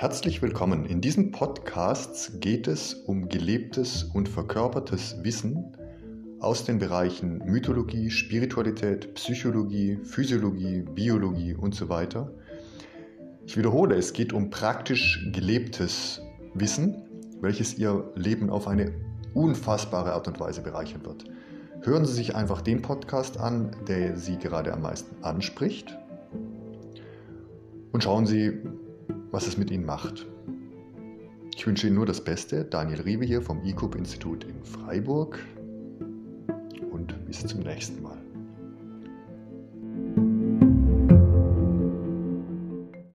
Herzlich willkommen. In diesem Podcast geht es um gelebtes und verkörpertes Wissen aus den Bereichen Mythologie, Spiritualität, Psychologie, Physiologie, Biologie und so weiter. Ich wiederhole, es geht um praktisch gelebtes Wissen, welches Ihr Leben auf eine unfassbare Art und Weise bereichern wird. Hören Sie sich einfach den Podcast an, der Sie gerade am meisten anspricht und schauen Sie, was es mit ihnen macht. Ich wünsche Ihnen nur das Beste. Daniel Riewe hier vom ICUB Institut in Freiburg und bis zum nächsten Mal.